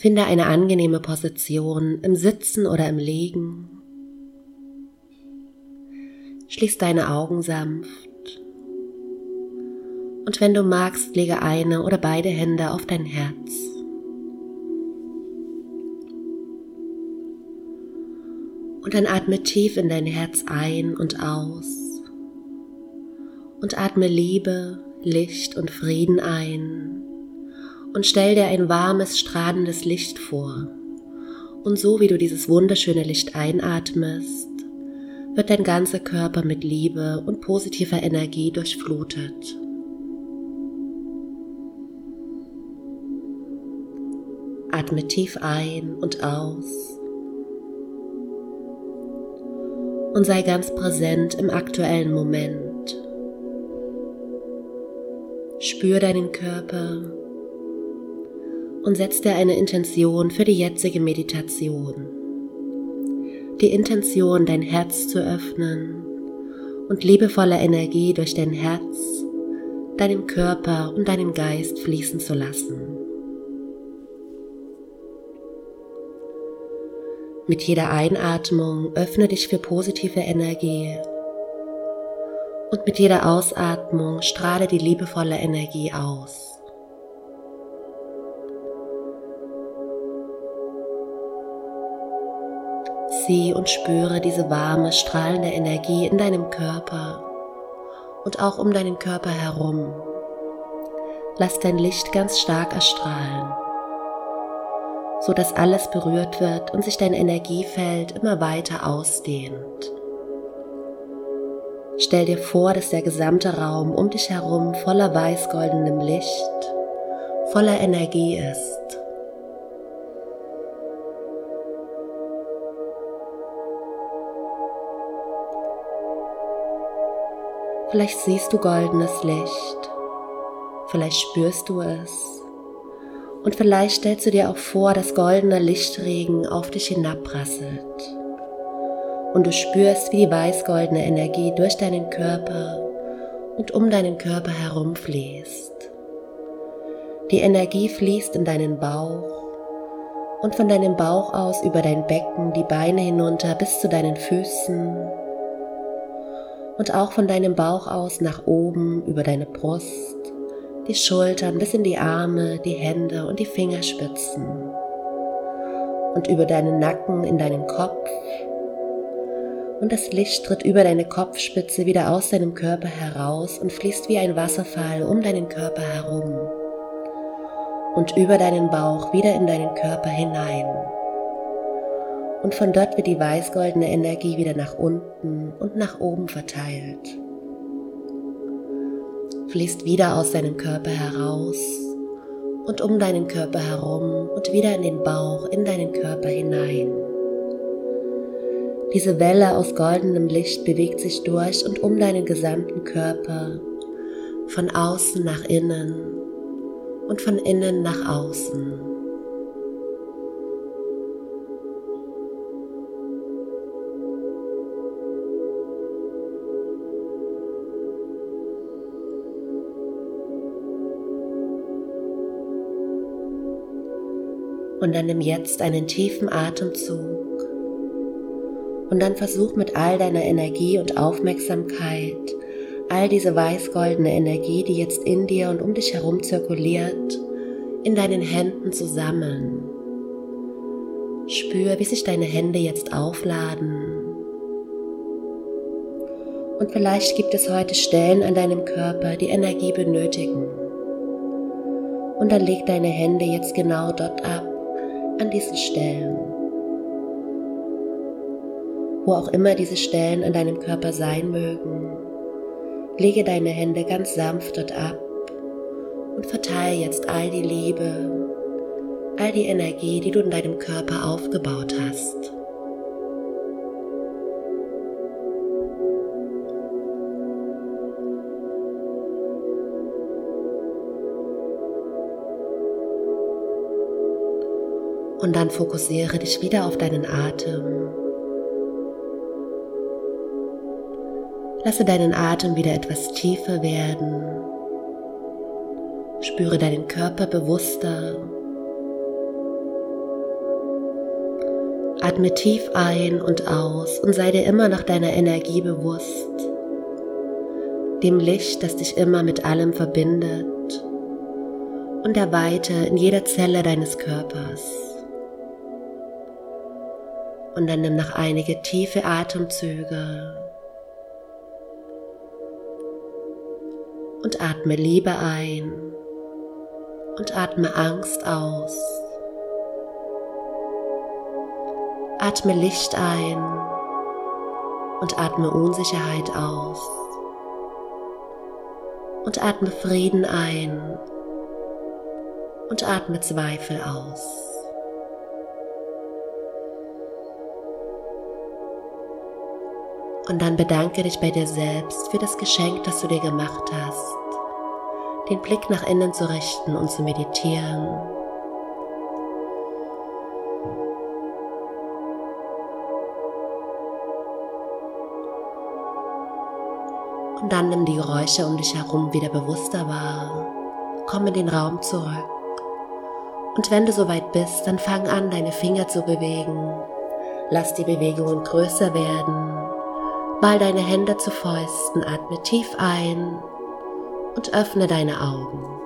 Finde eine angenehme Position im Sitzen oder im Liegen. Schließ deine Augen sanft. Und wenn du magst, lege eine oder beide Hände auf dein Herz. Und dann atme tief in dein Herz ein und aus. Und atme Liebe, Licht und Frieden ein. Und stell dir ein warmes, strahlendes Licht vor. Und so wie du dieses wunderschöne Licht einatmest, wird dein ganzer Körper mit Liebe und positiver Energie durchflutet. Atme tief ein und aus. und sei ganz präsent im aktuellen Moment. Spür deinen Körper und setz dir eine Intention für die jetzige Meditation. Die Intention, dein Herz zu öffnen und liebevolle Energie durch dein Herz, deinen Körper und deinen Geist fließen zu lassen. Mit jeder Einatmung öffne dich für positive Energie und mit jeder Ausatmung strahle die liebevolle Energie aus. Sieh und spüre diese warme, strahlende Energie in deinem Körper und auch um deinen Körper herum. Lass dein Licht ganz stark erstrahlen so dass alles berührt wird und sich dein Energiefeld immer weiter ausdehnt. Stell dir vor, dass der gesamte Raum um dich herum voller weiß-goldenem Licht, voller Energie ist. Vielleicht siehst du goldenes Licht, vielleicht spürst du es und vielleicht stellst du dir auch vor, dass goldener Lichtregen auf dich hinabrasselt. Und du spürst, wie die weiß-goldene Energie durch deinen Körper und um deinen Körper herumfließt. Die Energie fließt in deinen Bauch und von deinem Bauch aus über dein Becken, die Beine hinunter bis zu deinen Füßen und auch von deinem Bauch aus nach oben über deine Brust die Schultern bis in die Arme, die Hände und die Fingerspitzen und über deinen Nacken in deinen Kopf. Und das Licht tritt über deine Kopfspitze wieder aus deinem Körper heraus und fließt wie ein Wasserfall um deinen Körper herum und über deinen Bauch wieder in deinen Körper hinein. Und von dort wird die weißgoldene Energie wieder nach unten und nach oben verteilt fließt wieder aus deinem Körper heraus und um deinen Körper herum und wieder in den Bauch, in deinen Körper hinein. Diese Welle aus goldenem Licht bewegt sich durch und um deinen gesamten Körper, von außen nach innen und von innen nach außen. Und dann nimm jetzt einen tiefen Atemzug. Und dann versuch mit all deiner Energie und Aufmerksamkeit, all diese weiß-goldene Energie, die jetzt in dir und um dich herum zirkuliert, in deinen Händen zu sammeln. Spür, wie sich deine Hände jetzt aufladen. Und vielleicht gibt es heute Stellen an deinem Körper, die Energie benötigen. Und dann leg deine Hände jetzt genau dort ab, an diesen Stellen. Wo auch immer diese Stellen an deinem Körper sein mögen, lege deine Hände ganz sanft dort ab und verteile jetzt all die Liebe, all die Energie, die du in deinem Körper aufgebaut hast. Und dann fokussiere dich wieder auf deinen Atem. Lasse deinen Atem wieder etwas tiefer werden. Spüre deinen Körper bewusster. Atme tief ein und aus und sei dir immer noch deiner Energie bewusst, dem Licht, das dich immer mit allem verbindet und der Weite in jeder Zelle deines Körpers. Und dann nimm noch einige tiefe Atemzüge und atme Liebe ein und atme Angst aus. Atme Licht ein und atme Unsicherheit aus. Und atme Frieden ein und atme Zweifel aus. Und dann bedanke dich bei dir selbst für das Geschenk, das du dir gemacht hast, den Blick nach innen zu richten und zu meditieren Und dann nimm die Geräusche um dich herum wieder bewusster wahr. Komm in den Raum zurück. Und wenn du soweit bist, dann fang an, deine Finger zu bewegen. Lass die Bewegungen größer werden. Ball deine Hände zu Fäusten, atme tief ein und öffne deine Augen.